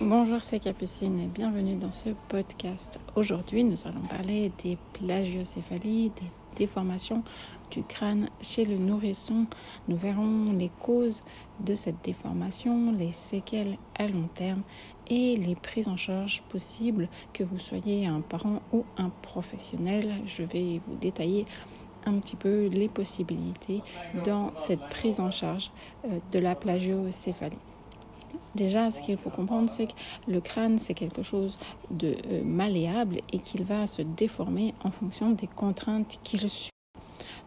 Bonjour, c'est Capucine et bienvenue dans ce podcast. Aujourd'hui, nous allons parler des plagiocéphalies, des déformations du crâne chez le nourrisson. Nous verrons les causes de cette déformation, les séquelles à long terme et les prises en charge possibles que vous soyez un parent ou un professionnel. Je vais vous détailler un petit peu les possibilités dans cette prise en charge euh, de la plagiocéphalie. Déjà, ce qu'il faut comprendre, c'est que le crâne, c'est quelque chose de euh, malléable et qu'il va se déformer en fonction des contraintes qu'il suit.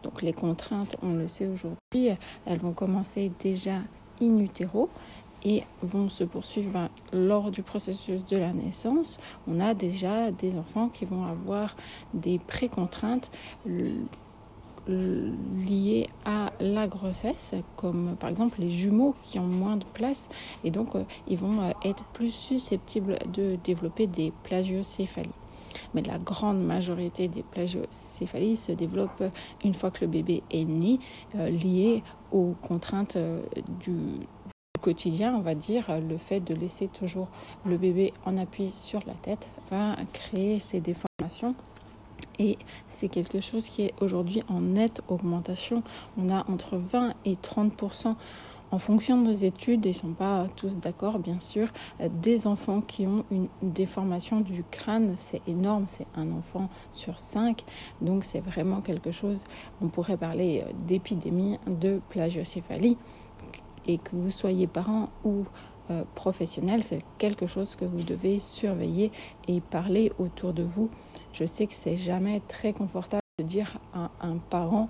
Donc les contraintes, on le sait aujourd'hui, elles vont commencer déjà in utero et vont se poursuivre lors du processus de la naissance. On a déjà des enfants qui vont avoir des précontraintes liées à la grossesse, comme par exemple les jumeaux qui ont moins de place. Et donc euh, ils vont euh, être plus susceptibles de développer des plagiocéphalies. Mais la grande majorité des plagiocéphalies se développent une fois que le bébé est né, euh, liées aux contraintes du quotidien, on va dire, le fait de laisser toujours le bébé en appui sur la tête va créer ces déformations et c'est quelque chose qui est aujourd'hui en nette augmentation. On a entre 20 et 30% en fonction des études, ils ne sont pas tous d'accord bien sûr, des enfants qui ont une déformation du crâne, c'est énorme, c'est un enfant sur cinq, donc c'est vraiment quelque chose, on pourrait parler d'épidémie de plagiocéphalie, et que vous soyez parent ou euh, professionnel, c'est quelque chose que vous devez surveiller et parler autour de vous. Je sais que c'est jamais très confortable de dire à un parent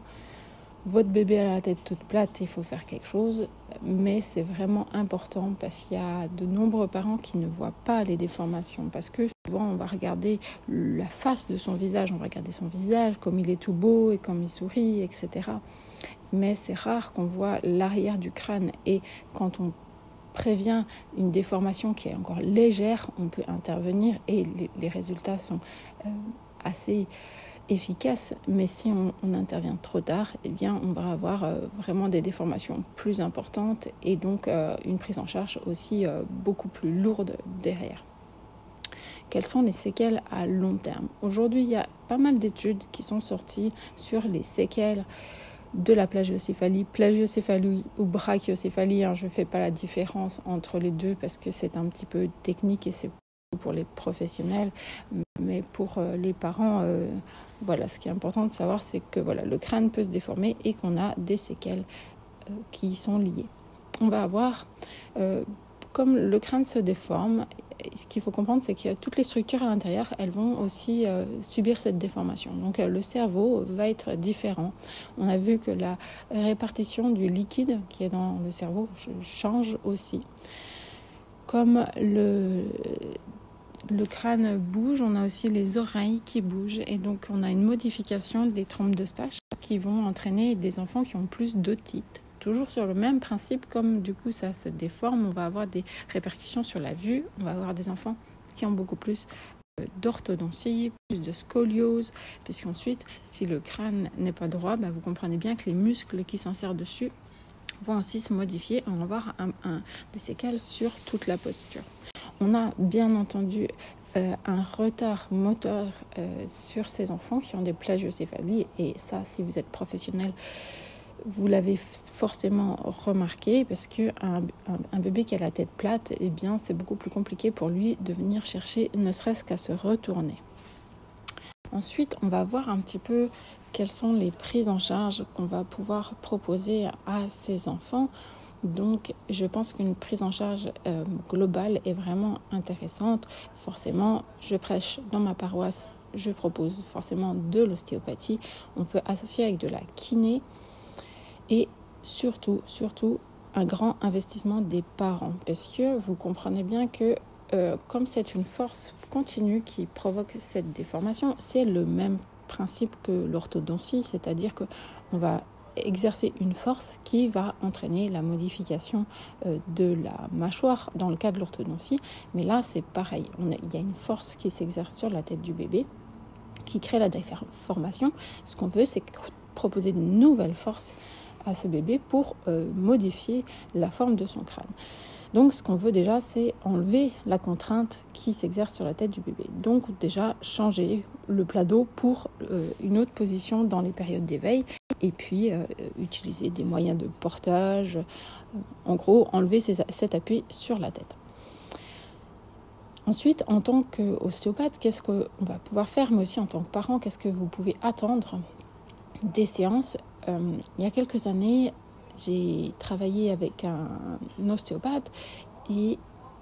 votre bébé a la tête toute plate, il faut faire quelque chose, mais c'est vraiment important parce qu'il y a de nombreux parents qui ne voient pas les déformations parce que souvent on va regarder la face de son visage, on va regarder son visage, comme il est tout beau et comme il sourit, etc. Mais c'est rare qu'on voit l'arrière du crâne et quand on prévient une déformation qui est encore légère, on peut intervenir et les, résultats sont euh, assez efficaces. Mais si on, intervient trop tard, eh bien, on va avoir euh, vraiment des déformations plus importantes et donc euh, une prise en charge aussi beaucoup plus lourde derrière. Quelles sont les séquelles à long terme? Aujourd'hui, il y a pas mal d'études qui sont sorties sur les séquelles de la plagiocéphalie, plagiocéphalie ou brachiocéphalie. Hein, je ne fais pas la différence entre les deux parce que c'est un petit peu technique et c'est pour les professionnels, mais pour euh, les parents, euh, voilà, ce qui est important de savoir, c'est que voilà, le crâne peut se déformer et qu'on a des séquelles euh, qui sont liées. On va avoir, comme le crâne se déforme, ce qu'il faut comprendre, c'est que toutes les structures à l'intérieur, elles vont aussi euh, subir cette déformation. Donc euh, le cerveau va être différent. On a vu que la répartition du liquide qui est dans le cerveau change aussi. Comme le, crâne bouge, on a aussi les oreilles qui bougent et donc on a une modification des trompes de stage qui vont entraîner des enfants qui ont plus d'otite toujours sur le même principe, comme du coup ça se déforme, on va avoir des répercussions sur la vue, on va avoir des enfants qui ont beaucoup plus euh, d'orthodontie, plus de scoliose, puisqu'ensuite, si le crâne n'est pas droit, bah, vous comprenez bien que les muscles qui s'insèrent dessus vont aussi se modifier, on va avoir un, des séquelles sur toute la posture. On a bien entendu euh, un retard moteur euh, sur ces enfants qui ont des plagiocéphalies, et ça, si vous êtes professionnel, vous l'avez forcément remarqué parce que un, bébé qui a la tête plate, eh bien, c'est beaucoup plus compliqué pour lui de venir chercher, ne serait-ce qu'à se retourner. Ensuite, on va voir un petit peu quelles sont les prises en charge qu'on va pouvoir proposer à ces enfants. Donc, je pense qu'une prise en charge euh, globale est vraiment intéressante. Forcément, je prêche dans ma paroisse, je propose forcément de l'ostéopathie. On peut associer avec de la kiné et surtout, surtout, un grand investissement des parents. Parce que vous comprenez bien que euh, comme c'est une force continue qui provoque cette déformation, c'est le même principe que l'orthodontie, c'est-à-dire qu'on va exercer une force qui va entraîner la modification euh, de la mâchoire dans le cas de l'orthodontie. Mais là, c'est pareil. il y a une force qui s'exerce sur la tête du bébé qui crée la déformation. Ce qu'on veut, c'est proposer de nouvelles forces à ce bébé pour euh, modifier la forme de son crâne. Donc ce qu'on veut déjà, c'est enlever la contrainte qui s'exerce sur la tête du bébé. Donc déjà changer le plat d'eau pour euh, une autre position dans les périodes d'éveil et puis euh, utiliser des moyens de portage. en gros, enlever cet appui sur la tête. Ensuite, en tant qu'ostéopathe, qu'est-ce qu'on va pouvoir faire, mais aussi en tant que parent, qu'est-ce que vous pouvez attendre des séances Il y a quelques années, j'ai travaillé avec un, ostéopathe et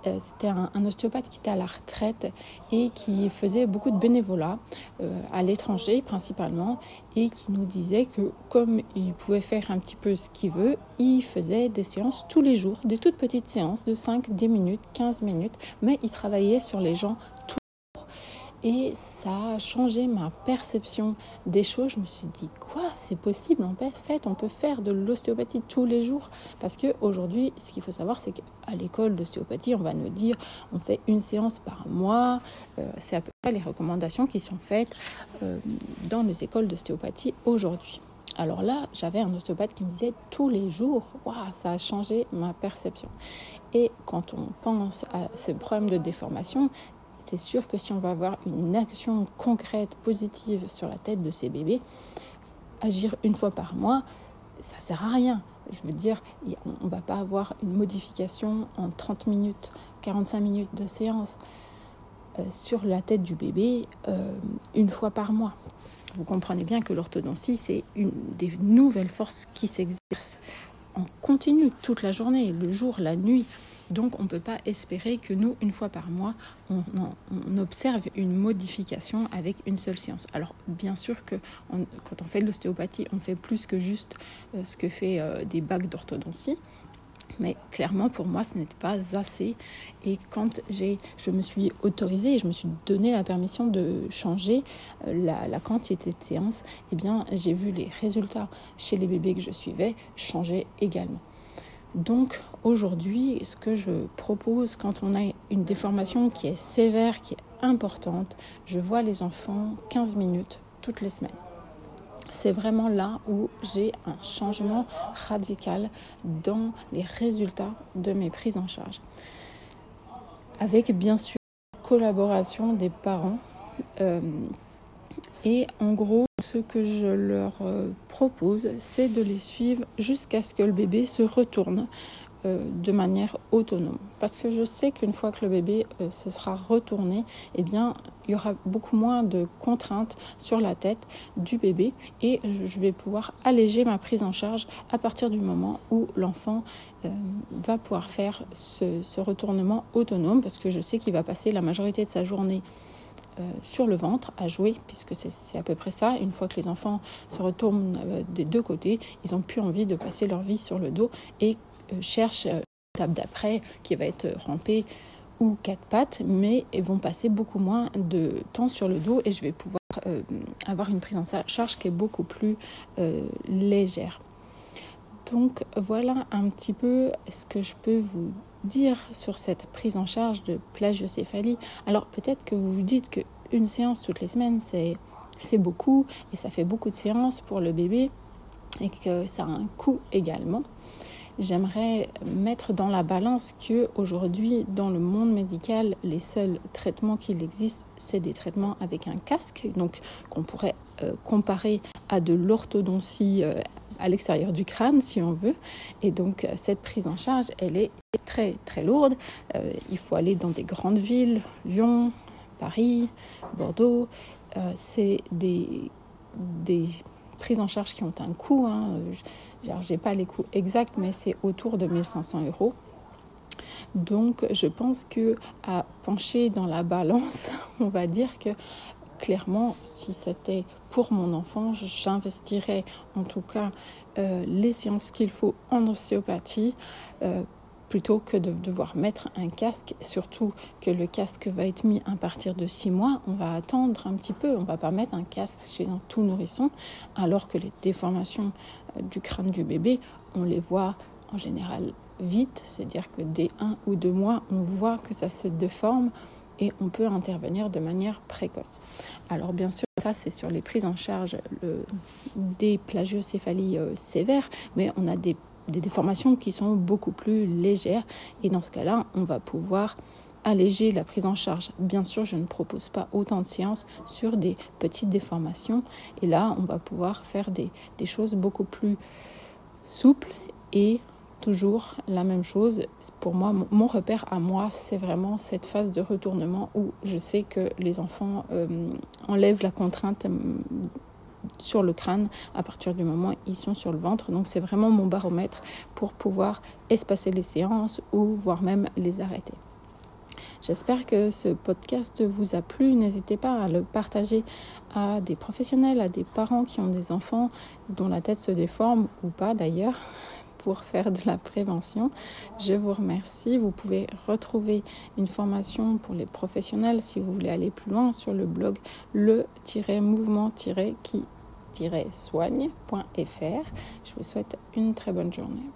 euh, c'était un, ostéopathe qui était à la retraite et qui faisait beaucoup de bénévolat euh, à l'étranger principalement et qui nous disait que comme il pouvait faire un petit peu ce qu'il veut, il faisait des séances tous les jours, des toutes petites séances de 5, 10 minutes, 15 minutes, mais il travaillait sur les gens et ça a changé ma perception des choses. Je me suis dit, quoi, c'est possible? En fait, on peut faire de l'ostéopathie tous les jours. Parce qu'aujourd'hui, ce qu'il faut savoir, c'est qu'à l'école d'ostéopathie, on va nous dire, on fait une séance par mois. Euh, c'est à peu près les recommandations qui sont faites euh, dans les écoles d'ostéopathie aujourd'hui. Alors là, j'avais un ostéopathe qui me disait tous les jours, waouh, ça a changé ma perception. Et quand on pense à ce problème de déformation, c'est sûr que si on va avoir une action concrète, positive sur la tête de ces bébés, agir une fois par mois, ça sert à rien. Je veux dire, on ne va pas avoir une modification en 30 minutes, 45 minutes de séance euh, sur la tête du bébé euh, une fois par mois. Vous comprenez bien que l'orthodontie, c'est une des nouvelles forces qui s'exercent en continu toute la journée, le jour, la nuit. Donc on ne peut pas espérer que nous, une fois par mois, on, observe une modification avec une seule séance. Alors bien sûr que quand on fait de l'ostéopathie, on fait plus que juste euh, ce que fait euh, des bacs d'orthodontie. Mais clairement, pour moi, ce n'était pas assez. Et quand je me suis autorisée et je me suis donné la permission de changer euh, la, la quantité de séances, eh bien, j'ai vu les résultats chez les bébés que je suivais changer également. Donc aujourd'hui, ce que je propose quand on a une déformation qui est sévère, qui est importante, je vois les enfants 15 minutes toutes les semaines. C'est vraiment là où j'ai un changement radical dans les résultats de mes prises en charge. Avec bien sûr la collaboration des parents. Euh, et en gros, ce que je leur euh, propose, c'est de les suivre jusqu'à ce que le bébé se retourne euh, de manière autonome. Parce que je sais qu'une fois que le bébé euh, se sera retourné, eh bien, il y aura beaucoup moins de contraintes sur la tête du bébé et je vais pouvoir alléger ma prise en charge à partir du moment où l'enfant va pouvoir faire ce, retournement autonome parce que je sais qu'il va passer la majorité de sa journée sur le ventre à jouer, puisque c'est à peu près ça. Une fois que les enfants se retournent euh, des deux côtés, ils n'ont plus envie de passer leur vie sur le dos et euh, cherchent l'étape d'après qui va être ramper ou quatre pattes, mais ils vont passer beaucoup moins de temps sur le dos et je vais pouvoir avoir une prise en charge qui est beaucoup plus légère. Donc voilà un petit peu ce que je peux vous dire sur cette prise en charge de plagiocéphalie. Alors peut-être que vous vous dites qu'une séance toutes les semaines, c'est, c'est beaucoup et ça fait beaucoup de séances pour le bébé et que ça a un coût également. J'aimerais mettre dans la balance que aujourd'hui dans le monde médical, les seuls traitements qu'il existe, c'est des traitements avec un casque, donc qu'on pourrait euh, comparer à de l'orthodontie euh, à l'extérieur du crâne, si on veut. Et donc, euh, cette prise en charge, elle est très, très lourde. Euh, il faut aller dans des grandes villes, Lyon, Paris, Bordeaux. Euh, c'est des, des prises en charge qui ont un coût. Hein. Je n'ai pas les coûts exacts, mais c'est autour de 1500 euros. Donc, je pense que à pencher dans la balance, on va dire que clairement, si c'était pour mon enfant, j'investirais en tout cas euh, les séances qu'il faut en ostéopathie euh, plutôt que de devoir mettre un casque, surtout que le casque va être mis à partir de 6 mois, on va attendre un petit peu, on va pas mettre un casque chez un tout nourrisson, alors que les déformations euh, du crâne du bébé, on les voit en général vite, c'est-à-dire que dès un ou deux mois, on voit que ça se déforme et on peut intervenir de manière précoce. Alors bien sûr, ça c'est sur les prises en charge des plagiocéphalies euh, sévères, mais on a des déformations qui sont beaucoup plus légères. Et dans ce cas-là, on va pouvoir alléger la prise en charge. Bien sûr, je ne propose pas autant de séances sur des petites déformations. Et là, on va pouvoir faire des, des choses beaucoup plus souples et toujours la même chose. Pour moi, mon repère à moi, c'est vraiment cette phase de retournement où je sais que les enfants euh, enlèvent la contrainte euh, sur le crâne à partir du moment où ils sont sur le ventre. Donc c'est vraiment mon baromètre pour pouvoir espacer les séances ou voire même les arrêter. J'espère que ce podcast vous a plu. N'hésitez pas à le partager à des professionnels, à des parents qui ont des enfants dont la tête se déforme ou pas d'ailleurs pour faire de la prévention. Je vous remercie. Vous pouvez retrouver une formation pour les professionnels si vous voulez aller plus loin sur le blog le-mouvement-qui-soigne.fr. Je vous souhaite une très bonne journée.